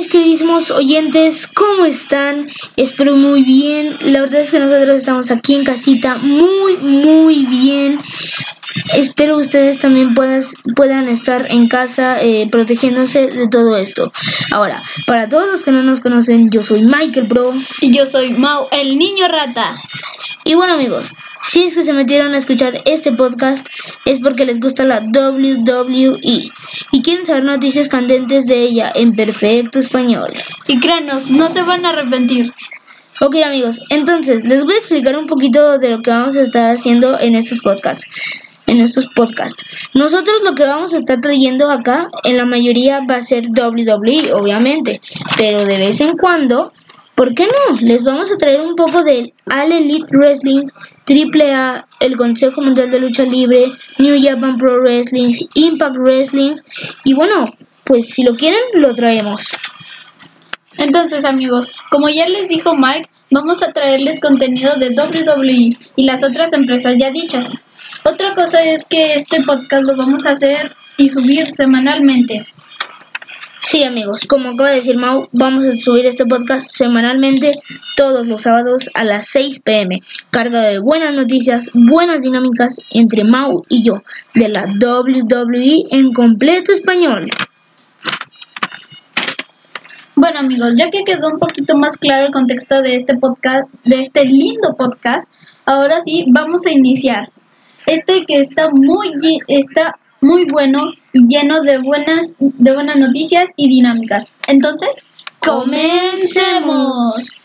mis queridísimos oyentes, ¿cómo están? Espero muy bien. La verdad es que nosotros estamos aquí en casita muy, muy bien. Espero ustedes también puedan, puedan estar en casa eh, protegiéndose de todo esto. Ahora, para todos los que no nos conocen, yo soy Michael Bro. Y yo soy Mau, el niño rata. Y bueno amigos, si es que se metieron a escuchar este podcast es porque les gusta la WWE y quieren saber noticias candentes de ella en perfecto español. Y créanos, no se van a arrepentir. Ok amigos, entonces les voy a explicar un poquito de lo que vamos a estar haciendo en estos podcasts. En estos podcasts. Nosotros lo que vamos a estar trayendo acá, en la mayoría va a ser WWE, obviamente, pero de vez en cuando ¿Por qué no? Les vamos a traer un poco del All Elite Wrestling, AAA, el Consejo Mundial de Lucha Libre, New Japan Pro Wrestling, Impact Wrestling y bueno, pues si lo quieren lo traemos. Entonces amigos, como ya les dijo Mike, vamos a traerles contenido de WWE y las otras empresas ya dichas. Otra cosa es que este podcast lo vamos a hacer y subir semanalmente. Sí, amigos, como acaba de decir Mau, vamos a subir este podcast semanalmente todos los sábados a las 6 pm, cargado de buenas noticias, buenas dinámicas entre Mau y yo de la WWE en completo español. Bueno amigos, ya que quedó un poquito más claro el contexto de este podcast, de este lindo podcast, ahora sí vamos a iniciar. Este que está muy está muy bueno y lleno de buenas, de buenas noticias y dinámicas. Entonces, comencemos.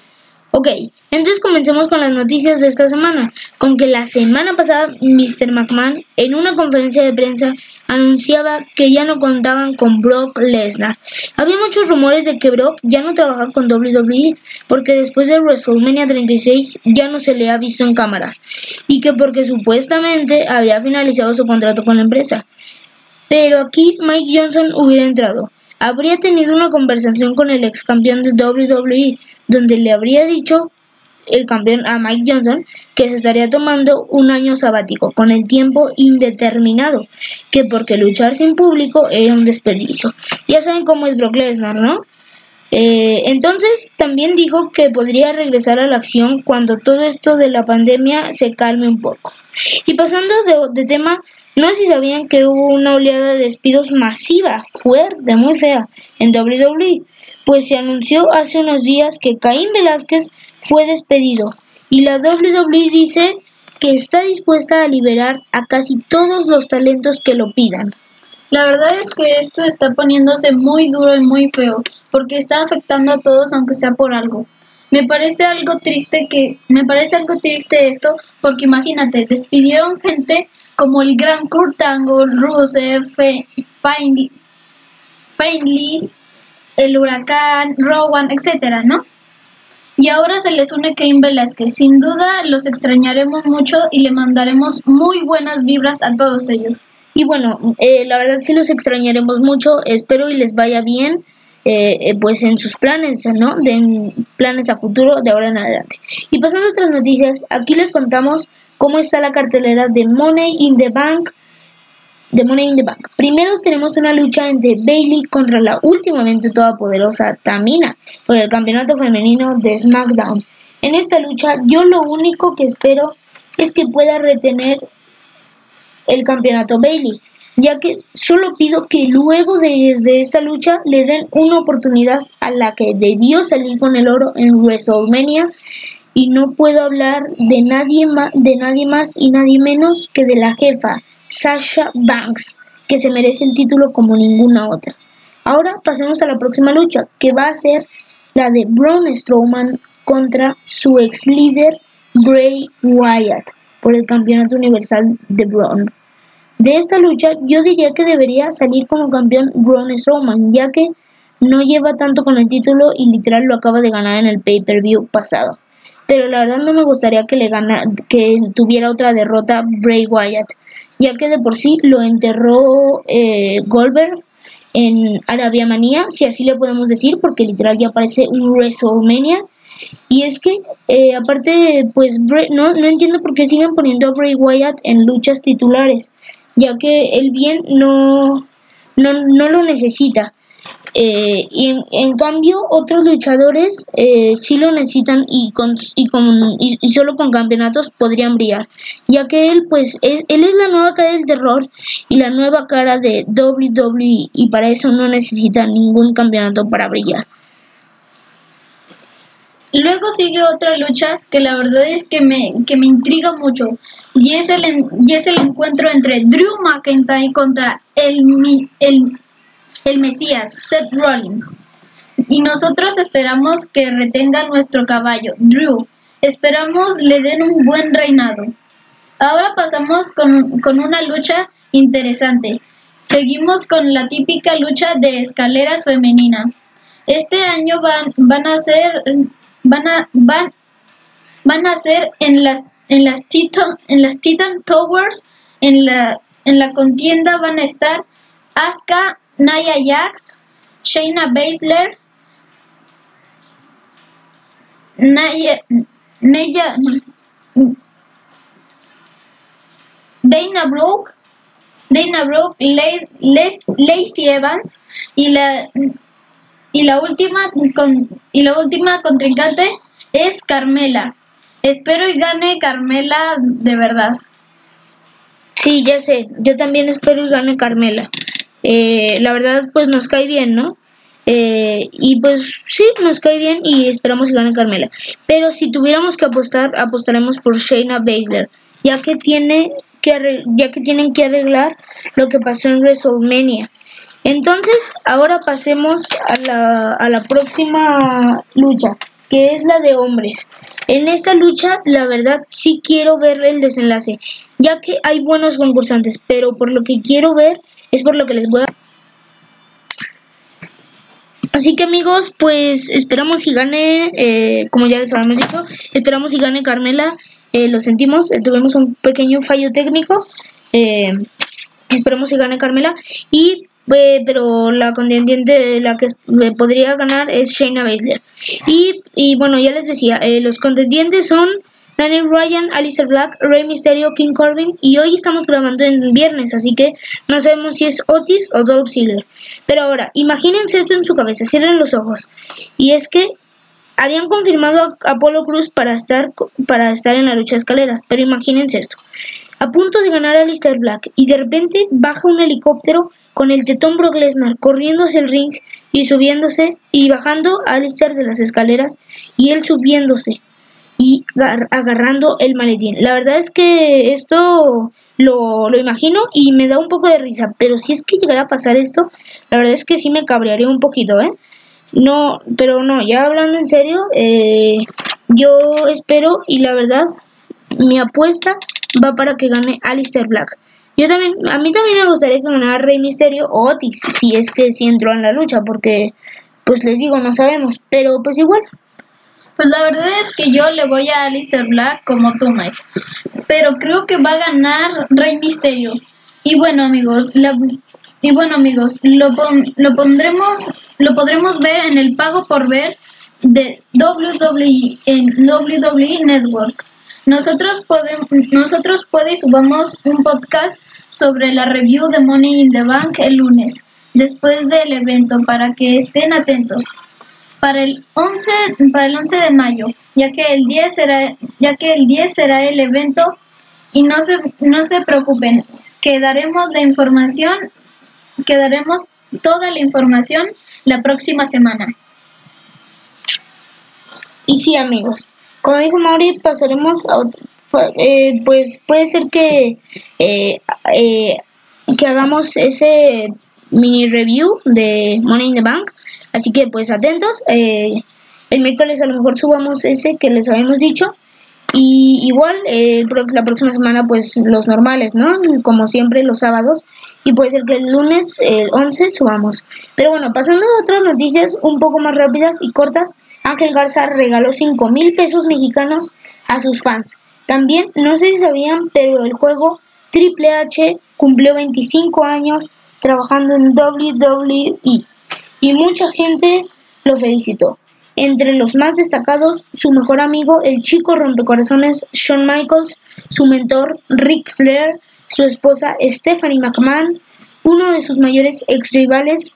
Ok, entonces comencemos con las noticias de esta semana, con que la semana pasada Mr. McMahon en una conferencia de prensa anunciaba que ya no contaban con Brock Lesnar. Había muchos rumores de que Brock ya no trabaja con WWE porque después de WrestleMania 36 ya no se le ha visto en cámaras y que porque supuestamente había finalizado su contrato con la empresa. Pero aquí Mike Johnson hubiera entrado. Habría tenido una conversación con el ex campeón de WWE, donde le habría dicho el campeón a Mike Johnson que se estaría tomando un año sabático con el tiempo indeterminado, que porque luchar sin público era un desperdicio. Ya saben cómo es Brock Lesnar, ¿no? Eh, entonces también dijo que podría regresar a la acción cuando todo esto de la pandemia se calme un poco. Y pasando de, de tema, no sé si sabían que hubo una oleada de despidos masiva, fuerte, muy fea, en WWE, pues se anunció hace unos días que Caín Velázquez fue despedido y la WWE dice que está dispuesta a liberar a casi todos los talentos que lo pidan. La verdad es que esto está poniéndose muy duro y muy feo, porque está afectando a todos aunque sea por algo. Me parece algo triste que me parece algo triste esto, porque imagínate, despidieron gente como el Gran Kurt Angle, Rusev, Feinley, el Huracán, Rowan, etcétera, ¿no? Y ahora se les une Cain Velasquez. Sin duda los extrañaremos mucho y le mandaremos muy buenas vibras a todos ellos. Y bueno, eh, la verdad sí los extrañaremos mucho. Espero y les vaya bien. Eh, eh, pues en sus planes, ¿no? De planes a futuro de ahora en adelante. Y pasando a otras noticias, aquí les contamos cómo está la cartelera de Money in the Bank. De Money in the Bank. Primero tenemos una lucha entre Bailey contra la últimamente todopoderosa Tamina por el campeonato femenino de SmackDown. En esta lucha yo lo único que espero es que pueda retener el campeonato Bailey, ya que solo pido que luego de, de, esta lucha le den una oportunidad a la que debió salir con el oro en WrestleMania y no puedo hablar de nadie, de nadie más y nadie menos que de la jefa, Sasha Banks, que se merece el título como ninguna otra. Ahora pasemos a la próxima lucha, que va a ser la de Braun Strowman contra su ex líder Bray Wyatt por el campeonato universal de Braun. De esta lucha yo diría que debería salir como campeón Braun Strowman, ya que no lleva tanto con el título y literal lo acaba de ganar en el pay-per-view pasado pero la verdad no me gustaría que le gana, que tuviera otra derrota Bray Wyatt, ya que de por sí lo enterró eh, Goldberg en Arabia Manía, si así le podemos decir, porque literal ya parece un WrestleMania. Y es que, eh, aparte, pues no, no entiendo por qué siguen poniendo a Bray Wyatt en luchas titulares, ya que el bien no, no, no lo necesita. Eh, y en, en, cambio, otros luchadores eh, sí lo necesitan y, con, y, con, y, solo con campeonatos podrían brillar, ya que él, pues, es, él es la nueva cara del terror y la nueva cara de WWE y para eso no necesita ningún campeonato para brillar. Luego sigue otra lucha que la verdad es que me, que me intriga mucho y es, el, y es el encuentro entre Drew McIntyre contra el, el, el Mesías, Seth Rollins. Y nosotros esperamos que retenga nuestro caballo, Drew. Esperamos le den un buen reinado. Ahora pasamos con, con una lucha interesante. Seguimos con la típica lucha de escaleras femenina. Este año van, van a ser van a van, van a en las en las Titan en las Titan Towers en la en la contienda van a estar Asuka, Naya Jax, Shayna Baszler, Naya, Naya Dana Brooke, Dana Brooke, Les, Les, Lacey Evans y la y la última con, y la última contrincante es Carmela. Espero y gane Carmela de verdad. Sí, ya sé. Yo también espero y gane Carmela. Eh, la verdad, pues nos cae bien, ¿no? Eh, y pues sí, nos cae bien y esperamos que gane Carmela. Pero si tuviéramos que apostar, apostaremos por Shayna Baszler, ya que tiene que ya que tienen que arreglar lo que pasó en WrestleMania. Entonces, ahora pasemos a la, a la próxima lucha, que es la de hombres. En esta lucha, la verdad, sí quiero ver el desenlace, ya que hay buenos concursantes, pero por lo que quiero ver es por lo que les voy a... Así que amigos, pues esperamos y gane, eh, como ya les habíamos dicho, esperamos y gane Carmela. Eh, lo sentimos, eh, tuvimos un pequeño fallo técnico. Esperamos y gane Carmela. Y pero la contendiente la que podría ganar es Shayna Baszler. Y, y bueno, ya les decía, los contendientes son Daniel Ryan, Alistair Black, Rey Mysterio, King Corbin y hoy estamos grabando en viernes, así que no sabemos si es Otis o Dolph Ziggler. Pero ahora, imagínense esto en su cabeza, cierren los ojos. Y es que habían confirmado a Apolo Cruz para estar, para estar en la lucha de escaleras, pero imagínense esto. A punto de ganar a Alistair Black y de repente baja un helicóptero con el tetón Brock Lesnar corriendo hacia el ring y subiéndose y bajando a Alistair de las escaleras y él subiéndose y agarrando el maletín. La verdad es que esto lo, lo, imagino y me da un poco de risa, pero si es que llegara a pasar esto, la verdad es que sí me cabrearía un poquito, ¿eh? No, pero no, ya hablando en serio, eh, yo espero y la verdad, mi apuesta va para que gane Alistair Black. Yo también, a mí también me gustaría que ganara Rey Misterio o Otis, si es que sí entró en la lucha, porque, pues les digo, no sabemos, pero pues igual. Pues la verdad es que yo le voy a Alistair Black como tú, Mike. Pero creo que va a ganar Rey Misterio. Y bueno, amigos, la, y bueno, amigos, lo, lo pondremos, lo podremos ver en el pago por ver de WWE en WWE Network. Nosotros podemos, nosotros subamos un podcast sobre la review de Money in the Bank el lunes, después del evento, para que estén atentos. Para el 11, para el 11 de mayo, ya que el 10 será, ya que el 10 será el evento y no se, no se preocupen, quedaremos la información, quedaremos toda la información la próxima semana. Y sí, amigos, como dijo Mauri, pasaremos a. Eh, pues puede ser que, eh, eh, que hagamos ese mini review de Money in the Bank. Así que pues atentos. el miércoles a lo mejor subamos ese que les habíamos dicho. Y igual la próxima semana pues los normales, ¿no? Como siempre los sábados. Y puede ser que el lunes, el 11, subamos. Pero bueno, pasando a otras noticias un poco más rápidas y cortas. Ángel Garza regaló 5 mil pesos mexicanos a sus fans. También, no sé si sabían, pero el juego Triple H cumplió 25 años trabajando en WWE y mucha gente lo felicitó. Entre los más destacados, su mejor amigo, el chico rompecorazones Shawn Michaels, su mentor Rick Flair, su esposa Stephanie McMahon, uno de sus mayores ex rivales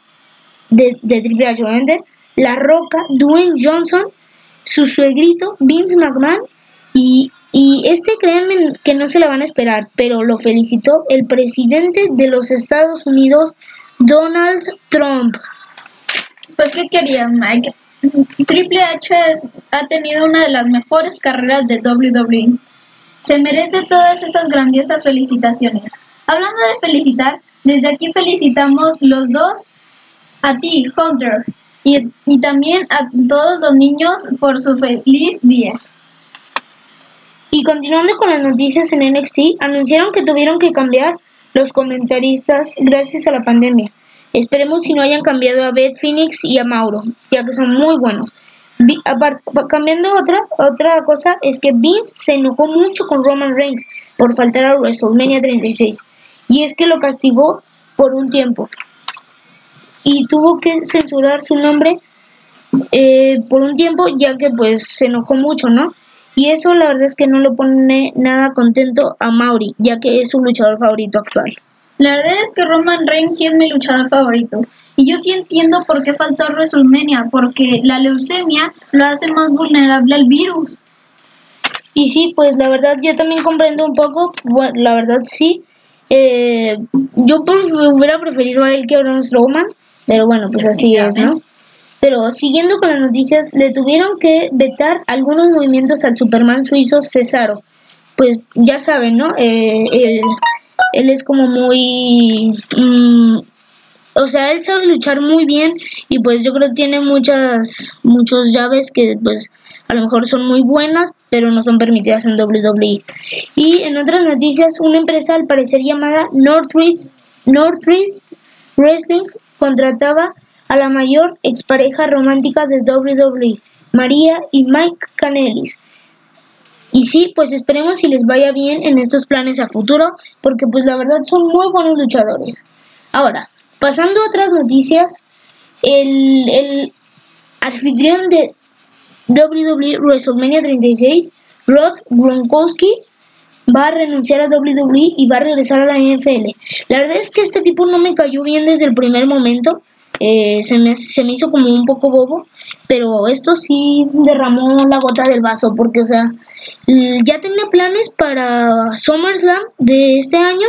de, Triple H, La Roca, Dwayne Johnson, su suegrito, Vince McMahon, y, y este créanme que no se la van a esperar, pero lo felicitó el presidente de los Estados Unidos, Donald Trump. Pues, ¿qué quería Mike? Triple H ha tenido una de las mejores carreras de WWE. Se merece todas esas grandiosas felicitaciones. Hablando de felicitar, desde aquí felicitamos los dos a ti, Hunter, y, y también a todos los niños por su feliz día. Y continuando con las noticias en NXT, anunciaron que tuvieron que cambiar los comentaristas gracias a la pandemia. Esperemos si no hayan cambiado a Beth Phoenix y a Mauro, ya que son muy buenos. Cambiando otra, otra cosa es que Vince se enojó mucho con Roman Reigns por faltar a WrestleMania 36 y es que lo castigó por un tiempo y tuvo que censurar su nombre eh, por un tiempo ya que pues se enojó mucho, ¿no? Y eso la verdad es que no lo pone nada contento a Mauri, ya que es su luchador favorito actual. La verdad es que Roman Reigns sí es mi luchador favorito. Y yo sí entiendo por qué faltó a WrestleMania, porque la leucemia lo hace más vulnerable al virus. Y sí, pues la verdad yo también comprendo un poco, bueno, la verdad sí. Eh, yo pues, hubiera preferido a él que a Braun Strowman, pero bueno, pues así es, ¿no? Pero siguiendo con las noticias, le tuvieron que vetar algunos movimientos al Superman suizo Cesaro. Pues ya saben, ¿no? Eh, él, él es como muy... mm, o sea, él sabe luchar muy bien y pues yo creo que tiene muchas muchos llaves que pues a lo mejor son muy buenas, pero no son permitidas en WWE. Y en otras noticias, una empresa al parecer llamada Northridge, Northridge Wrestling contrataba a la mayor expareja romántica de WWE, María y Mike Canelis. Y sí, pues esperemos si les vaya bien en estos planes a futuro, porque pues la verdad son muy buenos luchadores. Ahora, pasando a otras noticias, el, el anfitrión de WWE WrestleMania 36, Rod Gronkowski, va a renunciar a WWE y va a regresar a la NFL. La verdad es que este tipo no me cayó bien desde el primer momento. Eh, se, me, se me hizo como un poco bobo, pero esto sí derramó la gota del vaso, porque, o sea, ya tenía planes para SummerSlam de este año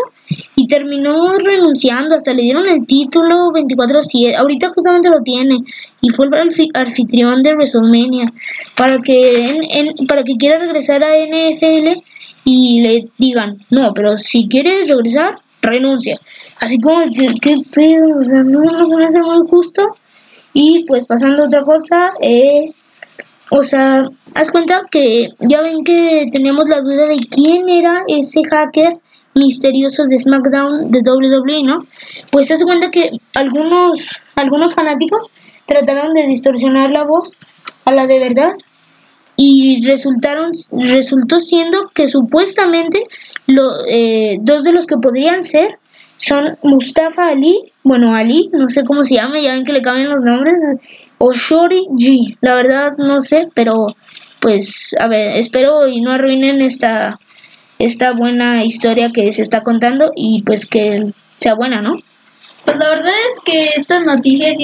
y terminó renunciando, hasta le dieron el título 24-7, ahorita justamente lo tiene, y fue el anfi- anfitrión de WrestleMania, para que, para que quiera regresar a NFL y le digan, no, pero si quieres regresar, renuncia. Así como que, qué pedo, o sea, no, no se me hace muy justo. Y pues pasando otra cosa, eh, o sea, haz cuenta que ya ven que teníamos la duda de quién era ese hacker misterioso de SmackDown de WWE, ¿no? Pues haz cuenta que algunos, algunos fanáticos trataron de distorsionar la voz a la de verdad y resultaron resultó siendo que supuestamente lo, eh, dos de los que podrían ser son Mustafa Ali, bueno Ali, no sé cómo se llama, ya ven que le cambian los nombres, o Shori G, la verdad no sé, pero pues a ver, espero y no arruinen esta esta buena historia que se está contando y pues que sea buena, ¿no? Pues la verdad es que estas noticias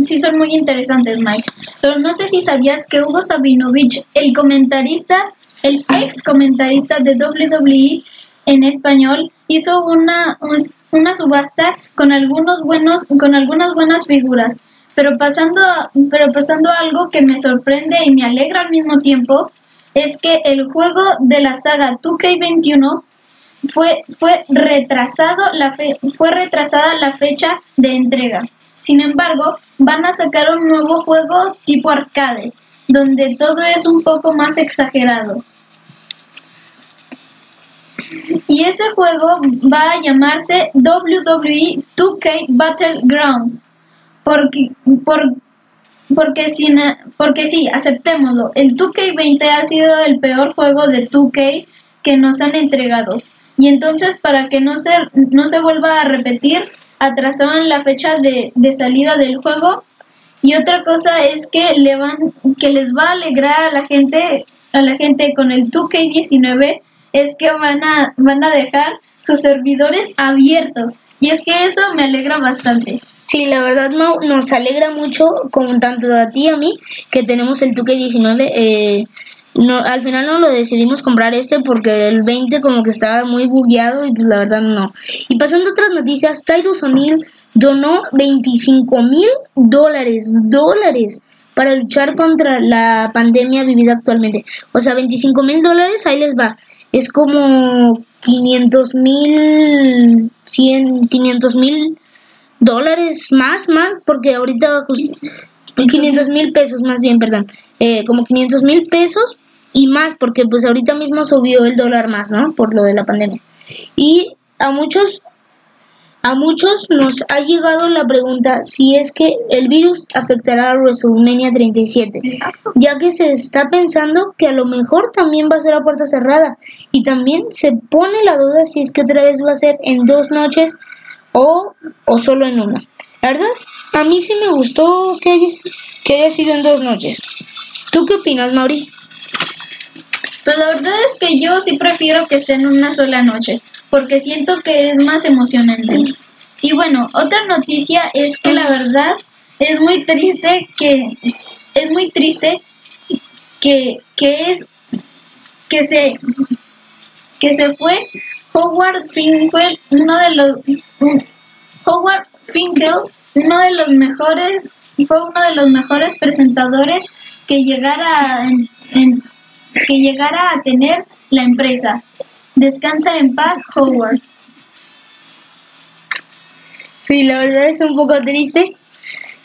sí, son muy interesantes, Mike. Pero no sé si sabías que Hugo Sabinovich, el comentarista, el ex comentarista de WWE en español, hizo una, una subasta con algunos buenos, con algunas buenas figuras. Pero pasando, a- pero pasando algo que me sorprende y me alegra al mismo tiempo, es que el juego de la saga 2K21 fue, fue, retrasado la fue retrasada la fecha de entrega. Sin embargo, van a sacar un nuevo juego tipo arcade, donde todo es un poco más exagerado. Y ese juego va a llamarse WWE 2K Battlegrounds. Porque, por, porque, porque sí, aceptémoslo, el 2K20 ha sido el peor juego de 2K que nos han entregado. Y entonces, para que no se, no se vuelva a repetir, atrasaron la fecha de, de salida del juego. Y otra cosa es que, le van, que les va a alegrar a la gente, a la gente con el 2K19, es que van a, van a dejar sus servidores abiertos. Y es que eso me alegra bastante. Sí, la verdad Mau, nos alegra mucho, como tanto a ti y a mí, que tenemos el Tuque 19. Eh, no, al final no lo decidimos comprar este porque el 20 como que estaba muy bugueado y pues la verdad no. Y pasando a otras noticias, Tyrus O'Neill donó 25 mil dólares, dólares, para luchar contra la pandemia vivida actualmente. O sea, 25 mil dólares, ahí les va. Es como 500 mil, 100, 500 mil dólares más, más, porque ahorita 500 mil pesos más bien, perdón, eh, como 500 mil pesos y más, porque pues ahorita mismo subió el dólar más, ¿no? Por lo de la pandemia. Y a muchos, a muchos nos ha llegado la pregunta si es que el virus afectará a WrestleMania 37, Exacto. ya que se está pensando que a lo mejor también va a ser a puerta cerrada y también se pone la duda si es que otra vez va a ser en dos noches o, o solo en una. La verdad, a mí sí me gustó que haya, que haya sido en dos noches. ¿Tú qué opinas, Mauri? Pues la verdad es que yo sí prefiero que esté en una sola noche, porque siento que es más emocionante. Y bueno, otra noticia es que la verdad es muy triste que es muy triste que, que es que se que se fue Howard Finkel, uno de los Howard Finkel, uno de los mejores fue uno de los mejores presentadores que llegara en- en- que llegara a tener la empresa. Descansa en paz, Howard. Sí, la verdad es un poco triste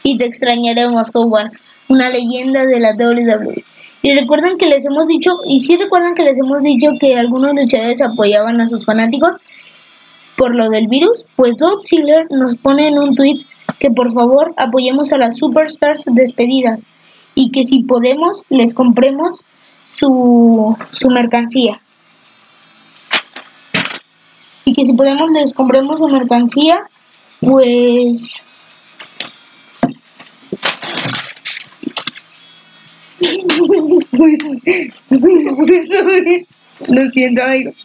y te extrañaremos, Howard, una leyenda de la WWE. Y recuerdan que les hemos dicho, y sí recuerdan que les hemos dicho que algunos luchadores apoyaban a sus fanáticos por lo del virus, pues Dolph Ziggler nos pone en un tweet que por favor apoyemos a las superstars despedidas y que si podemos les compremos su, su mercancía. Y que si podemos les compremos su mercancía pues. pues. Lo siento, amigos.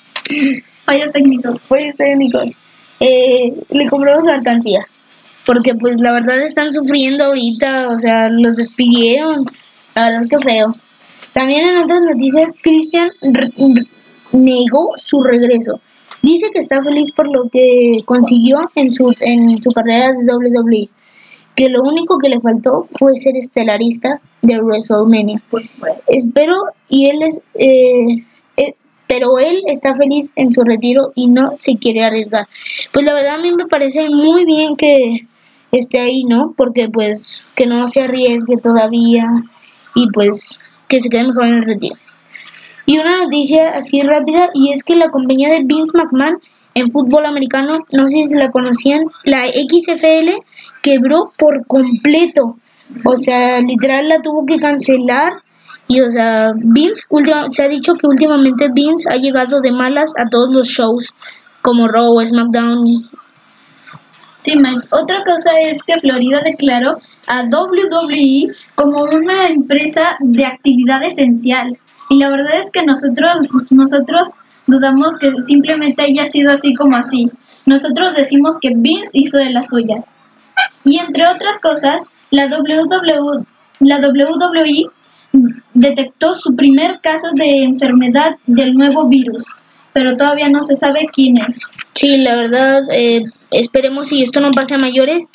Fallos técnicos. Pues técnicos. Eh, le compramos la alcancía. Porque, pues, la verdad están sufriendo ahorita. O sea, los despidieron. La verdad que feo. También en otras noticias, Christian negó su regreso. Dice que está feliz por lo que consiguió en su, en su carrera de WWE. Que lo único que le faltó fue ser estelarista de WrestleMania. Pues, pues. Espero y él es, eh, eh, pero él está feliz en su retiro y no se quiere arriesgar. Pues la verdad a mí me parece muy bien que esté ahí, ¿no? Porque pues que no se arriesgue todavía y pues se quede mejor en el retiro. Y una noticia así rápida y es que la compañía de Vince McMahon en fútbol americano, no sé si la conocían, la XFL quebró por completo. O sea, literal la tuvo que cancelar. Y o sea, Vince, última- se ha dicho que últimamente Vince ha llegado de malas a todos los shows, como Raw, SmackDown. Sí, Mike. Otra cosa es que Florida declaró a WWE como una empresa de actividad esencial. Y la verdad es que nosotros, nosotros dudamos que simplemente haya sido así como así. Nosotros decimos que Vince hizo de las suyas. Y entre otras cosas, la WWE, la WWE detectó su primer caso de enfermedad del nuevo virus, pero todavía no se sabe quién es. Sí, la verdad, eh, esperemos si esto no pase a mayores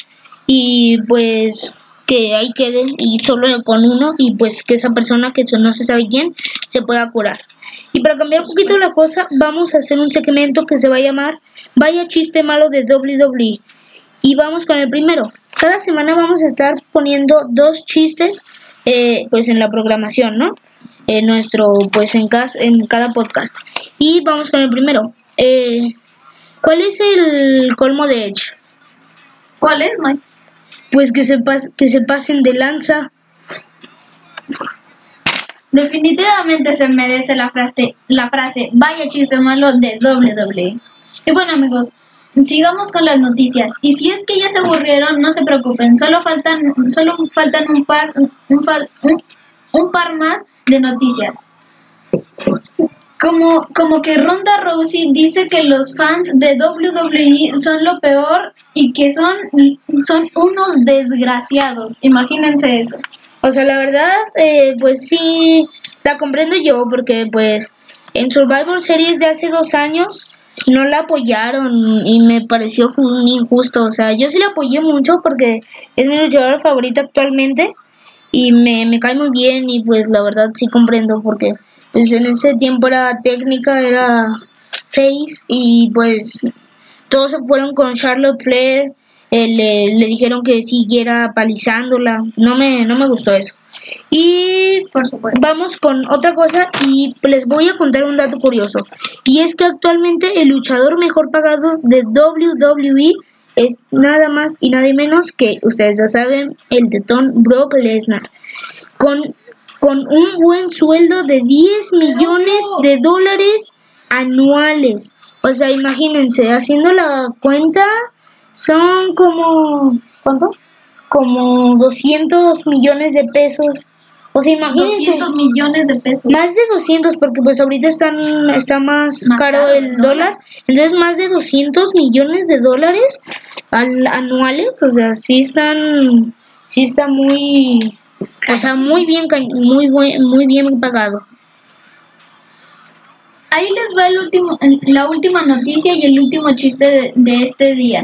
y pues que ahí quede y solo con uno y pues que esa persona que no se sabe quién se pueda curar. Y para cambiar un poquito la cosa, vamos a hacer un segmento que se va a llamar Vaya chiste malo de WWE. Y vamos con el primero. Cada semana vamos a estar poniendo dos chistes eh, pues en la programación, ¿no? En nuestro, pues en, cas en cada podcast. Y vamos con el primero. Eh, ¿Cuál es el colmo de Edge? ¿Cuál es, Mike? Pues que se, pas que se pasen de lanza. Definitivamente se merece la frase, la frase vaya chiste malo de WWE. Y bueno amigos, sigamos con las noticias. Y si es que ya se aburrieron, no se preocupen, solo faltan, solo faltan un par, un, un- un par más de noticias. Como, como que Ronda Rousey dice que los fans de WWE son lo peor y que son, son unos desgraciados. Imagínense eso. O sea, la verdad, eh, pues sí, la comprendo yo porque pues en Survivor Series de hace dos años no la apoyaron y me pareció injusto. O sea, yo sí la apoyé mucho porque es mi luchadora favorita actualmente y me, me cae muy bien y pues la verdad sí comprendo porque pues en ese tiempo era técnica, era face y pues todos se fueron con Charlotte Flair, eh, le, le, dijeron que siguiera palizándola, no me, no me gustó eso. Y vamos con otra cosa y les voy a contar un dato curioso. Y es que actualmente el luchador mejor pagado de WWE es nada más y nada menos que, ustedes ya saben, el tetón Brock Lesnar. Con con un buen sueldo de 10 millones de dólares anuales. O sea, imagínense, haciendo la cuenta, son como, ¿cuánto? Como 200 millones de pesos. O sea, imagínense. 200 millones de pesos. Más de 200, porque pues ahorita están, está más, caro, el dólar. Entonces, más de 200 millones de dólares anuales. O sea, sí están, sí está muy, o sea, muy bien, muy buen, muy bien pagado. Ahí les va el último, la última noticia y el último chiste de, este día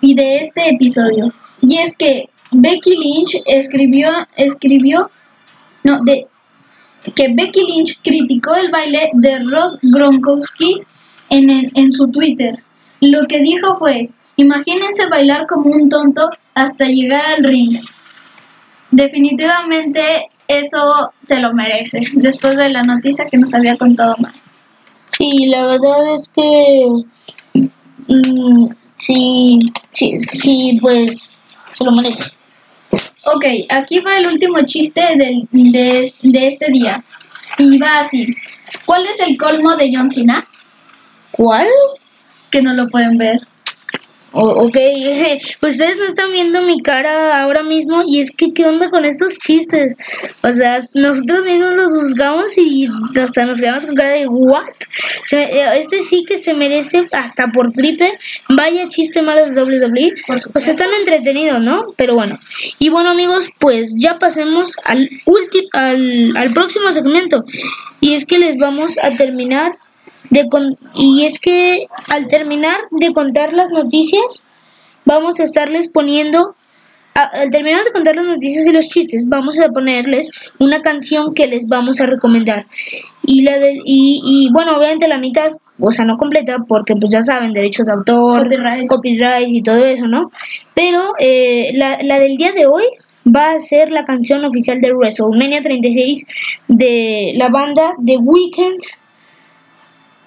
y de este episodio. Y es que Becky Lynch escribió, escribió, que Becky Lynch criticó el baile de Rod Gronkowski en, en su Twitter. Lo que dijo fue, imagínense bailar como un tonto hasta llegar al ring definitivamente eso se lo merece, después de la noticia que nos había contado mal. Sí, la verdad es que mm, sí, sí, sí, pues se lo merece. Ok, aquí va el último chiste de, de este día. Y va así. ¿Cuál es el colmo de John Cena? ¿Cuál? Que no lo pueden ver ok, ustedes no están viendo mi cara ahora mismo y es que qué onda con estos chistes. O sea, nosotros mismos los buscamos y hasta nos quedamos con cara de what. Eh, este sí que se merece hasta por triple. Vaya chiste malo de WWE. Pues están entretenidos, ¿no? Pero bueno. Y bueno amigos, pues ya pasemos al, al, al próximo segmento. Y es que les vamos a terminar de y es que al terminar de contar las noticias, vamos a estarles poniendo, al terminar de contar las noticias y los chistes, vamos a ponerles una canción que les vamos a recomendar. Y, la de, y, y bueno, obviamente la mitad, o sea, no completa, porque pues ya saben, derechos de autor, copyright, y todo eso, ¿no? Pero eh, la, la del día de hoy va a ser la canción oficial de WrestleMania 36 de la banda The Weeknd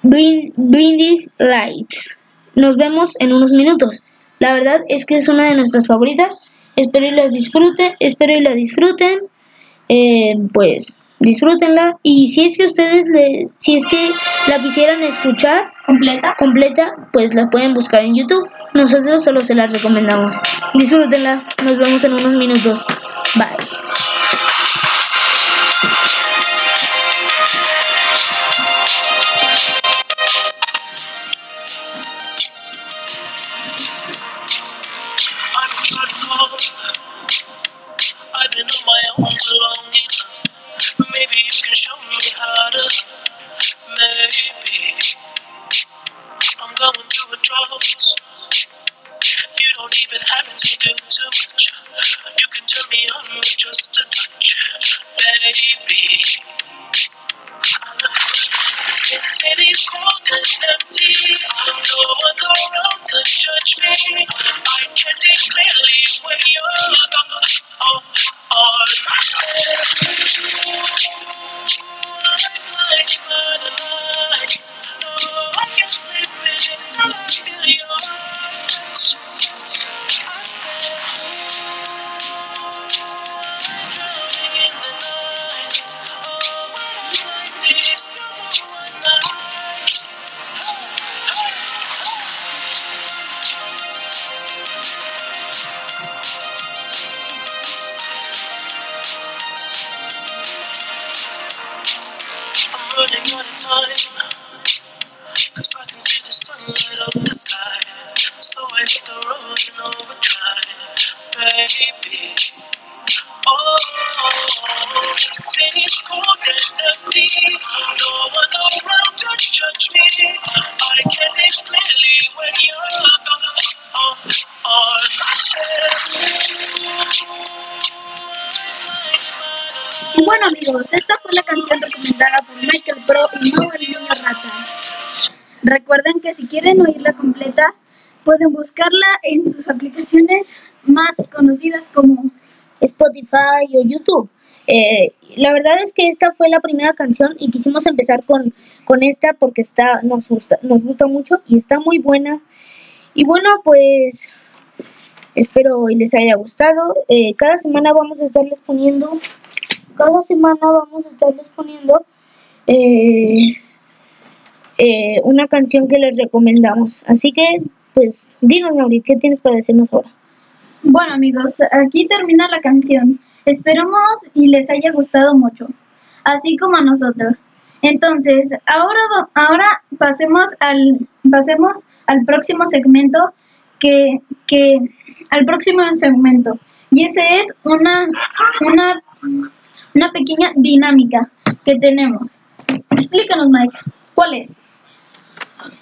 Blinding Lights. Nos vemos en unos minutos. La verdad es que es una de nuestras favoritas. Espero y las disfruten. Espero y la disfruten. Eh, pues disfrútenla. Y si es que ustedes le, si es que la quisieran escuchar completa, completa, pues la pueden buscar en YouTube. Nosotros solo se la recomendamos. Disfrútenla. Nos vemos en unos minutos. Bye. just a touch, baby. I'm cold and empty. No one's around to judge me. Bueno amigos, esta fue la canción recomendada por Michael Pro y rata. Recuerden que si quieren oírla completa, pueden buscarla en sus aplicaciones más conocidas como Spotify o YouTube. Eh, la verdad es que esta fue la primera canción y quisimos empezar con, con esta porque está, nos, gusta, nos gusta mucho y está muy buena. Y bueno, pues espero les haya gustado. Eh, cada semana vamos a estarles poniendo, cada semana vamos a estarles poniendo eh, una canción que les recomendamos. Así que, pues, dinos, Mauri, ¿qué tienes para decirnos ahora? Bueno amigos, aquí termina la canción. Esperamos y les haya gustado mucho, así como a nosotros. Entonces, ahora, ahora pasemos al pasemos al próximo segmento que, que al próximo segmento. Y ese es una, una, una pequeña dinámica que tenemos. Explícanos, Mike, ¿cuál es?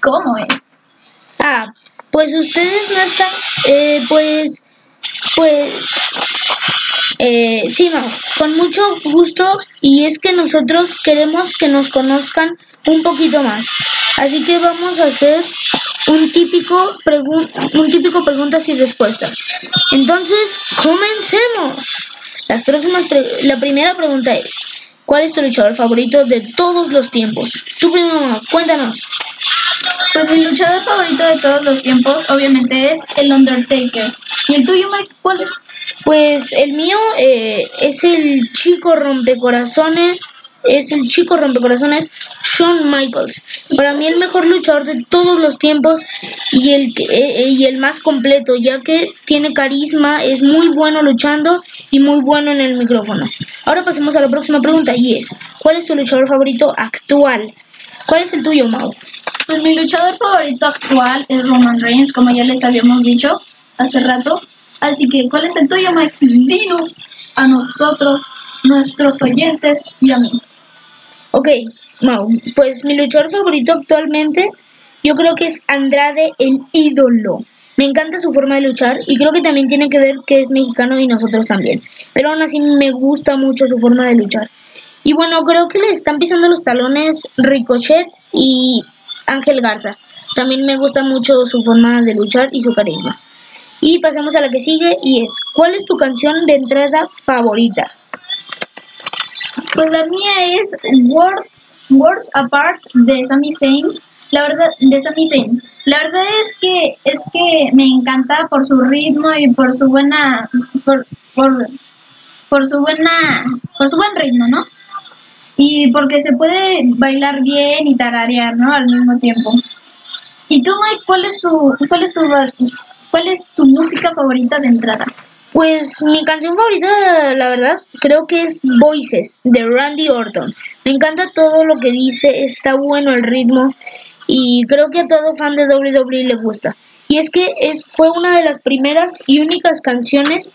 ¿Cómo es? Ah, pues ustedes no están, eh, pues pues eh, sí, no, con mucho gusto y es que nosotros queremos que nos conozcan un poquito más. Así que vamos a hacer un típico, un típico preguntas y respuestas. Entonces, comencemos. Las próximas la primera pregunta es, ¿cuál es tu luchador favorito de todos los tiempos? Tú primero, cuéntanos. Pues mi luchador favorito de todos los tiempos obviamente es el Undertaker. ¿Y el tuyo, Mike, cuál es? Pues el mío eh, es el chico rompecorazones, es el chico rompecorazones Shawn Michaels. Para mí el mejor luchador de todos los tiempos y el, eh, y el más completo, ya que tiene carisma, es muy bueno luchando y muy bueno en el micrófono. Ahora pasemos a la próxima pregunta y es, ¿cuál es tu luchador favorito actual? ¿Cuál es el tuyo, Mau? Pues mi luchador favorito actual es Roman Reigns, como ya les habíamos dicho hace rato. Así que, ¿cuál es el tuyo, Mike? Dinos a nosotros, nuestros oyentes y a mí. Ok, Mau, pues mi luchador favorito actualmente yo creo que es Andrade el ídolo. Me encanta su forma de luchar y creo que también tiene que ver que es mexicano y nosotros también. Pero aún así me gusta mucho su forma de luchar. Y bueno, creo que le están pisando los talones Ricochet y Ángel Garza. También me gusta mucho su forma de luchar y su carisma. Y pasamos a la que sigue y es, ¿cuál es tu canción de entrada favorita? Pues la mía es Words, Words Apart de Sami Zayn. La verdad, de Sami Zayn. La verdad es que es que me encanta por su ritmo y por su buena por, por, por su buena por su buen ritmo, ¿no? Y porque se puede bailar bien y tararear, ¿no? Al mismo tiempo. ¿Y tú, Mike, cuál es tu, cuál es tu, cuál es tu música favorita de entrada? Pues mi canción favorita, la verdad, creo que es Voices de Randy Orton. Me encanta todo lo que dice, está bueno el ritmo y creo que a todo fan de WWE le gusta. Y es que es, fue una de las primeras y únicas canciones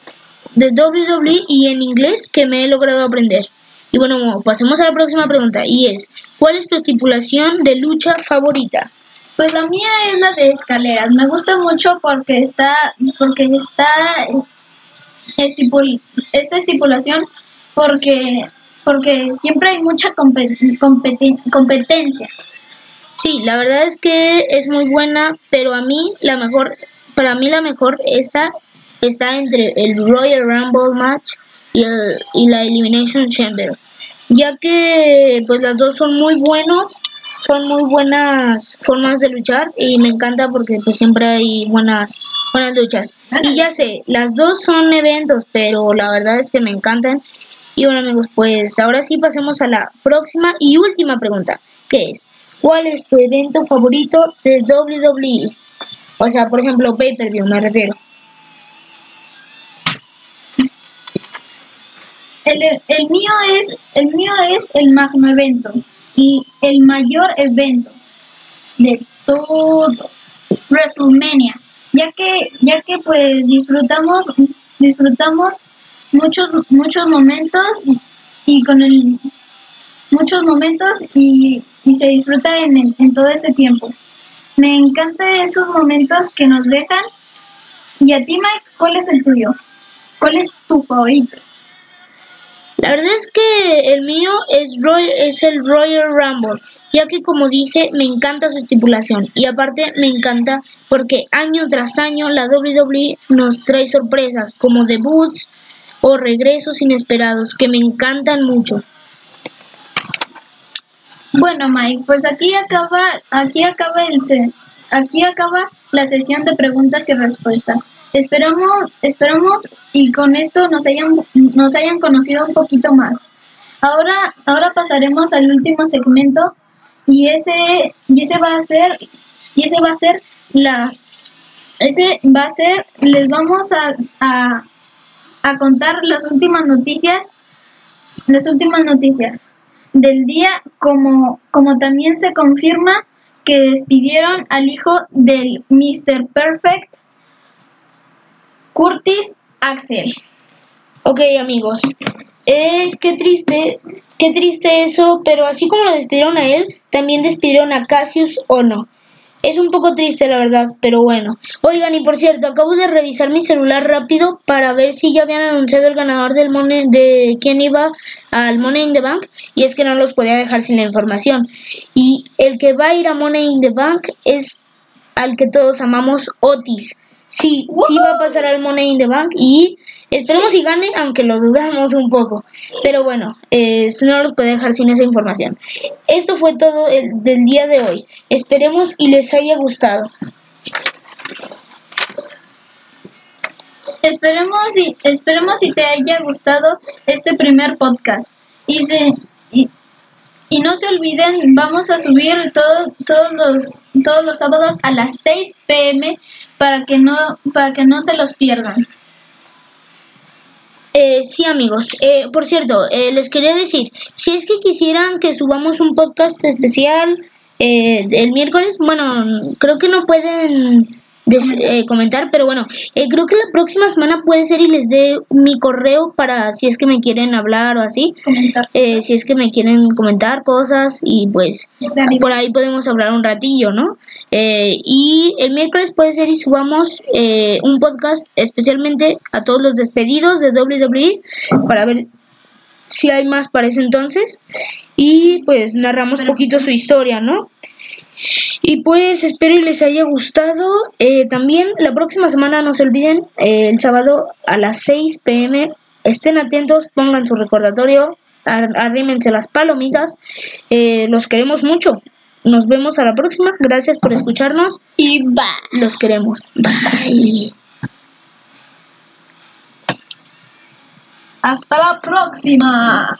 de WWE y en inglés que me he logrado aprender. Y bueno, pasemos a la próxima pregunta y es, ¿cuál es tu estipulación de lucha favorita? Pues la mía es la de escaleras. Me gusta mucho porque está, porque está esta estipulación porque, porque siempre hay mucha competencia. Sí, la verdad es que es muy buena, pero a mí la mejor, para mí la mejor esta está entre el Royal Rumble match y, el, y la Elimination Chamber ya que pues las dos son muy buenos, son muy buenas formas de luchar y me encanta porque pues siempre hay buenas buenas luchas. Y ya sé, las dos son eventos, pero la verdad es que me encantan. Y bueno amigos, pues ahora sí pasemos a la próxima y última pregunta, que es, ¿cuál es tu evento favorito de WWE? O sea, por ejemplo, pay-per-view me refiero. El, el, mío es el mío es el magno evento. Y el mayor evento de todos, WrestleMania, ya que ya que pues disfrutamos disfrutamos muchos muchos momentos y con el muchos momentos y, y se disfruta en, en todo ese tiempo. Me encantan esos momentos que nos dejan. Y a ti, Mike, ¿cuál es el tuyo? ¿Cuál es tu favorito? La verdad es que el mío es, Roy, es el Royal Rumble, ya que como dije me encanta su estipulación y aparte me encanta porque año tras año la WWE nos trae sorpresas como debuts o regresos inesperados que me encantan mucho. Bueno, Mike, pues aquí acaba, aquí acaba el aquí acaba la sesión de preguntas y respuestas. Esperamos, esperamos y con esto nos hayan, nos hayan conocido un poquito más. Ahora, ahora pasaremos al último segmento y ese, y ese va a ser, y ese va a ser la, ese va a ser, les vamos a, a, a contar las últimas noticias, las últimas noticias del día, como, como también se confirma que despidieron al hijo del Mr. Perfect, Curtis Axel. Ok amigos, eh, qué triste, qué triste eso, pero así como lo despidieron a él, también despidieron a Cassius Ono. Es un poco triste la verdad, pero bueno. Oigan, y por cierto, acabo de revisar mi celular rápido para ver si ya habían anunciado el ganador del Money, de quién iba al Money in the Bank, y es que no los podía dejar sin la información. Y el que va a ir a Money in the Bank es al que todos amamos, Otis. Sí, sí va a pasar al Money in the Bank y esperemos y gane, aunque lo dudamos un poco. Pero bueno, eh, no los puede dejar sin esa información. Esto fue todo el, del día de hoy. Esperemos y les haya gustado. Esperemos y esperemos si te haya gustado este primer podcast. Y y, no se olviden, vamos a subir todo, todos los todos los sábados a las 6 pm para que no para que no se los pierdan. Eh, sí, amigos. Eh, por cierto, eh, les quería decir, si es que quisieran que subamos un podcast especial eh, el miércoles, bueno, creo que no pueden des- eh, comentar, pero bueno, eh, creo que la próxima semana puede ser y les dé mi correo para si es que me quieren hablar o así, eh, si es que me quieren comentar cosas y pues por ahí podemos hablar un ratillo, ¿no? Eh, y el miércoles puede ser y subamos eh, un podcast especialmente a todos los despedidos de WWE para ver si hay más para ese entonces y pues narramos un poquito su historia, ¿no? Y pues espero y les haya gustado. Eh, también la próxima semana no se olviden, eh, el sábado a las 6 pm. Estén atentos, pongan su recordatorio, ar- arrímense las palomitas. Eh, los queremos mucho. Nos vemos a la próxima. Gracias por escucharnos y bye. Los queremos. Bye. Hasta la próxima.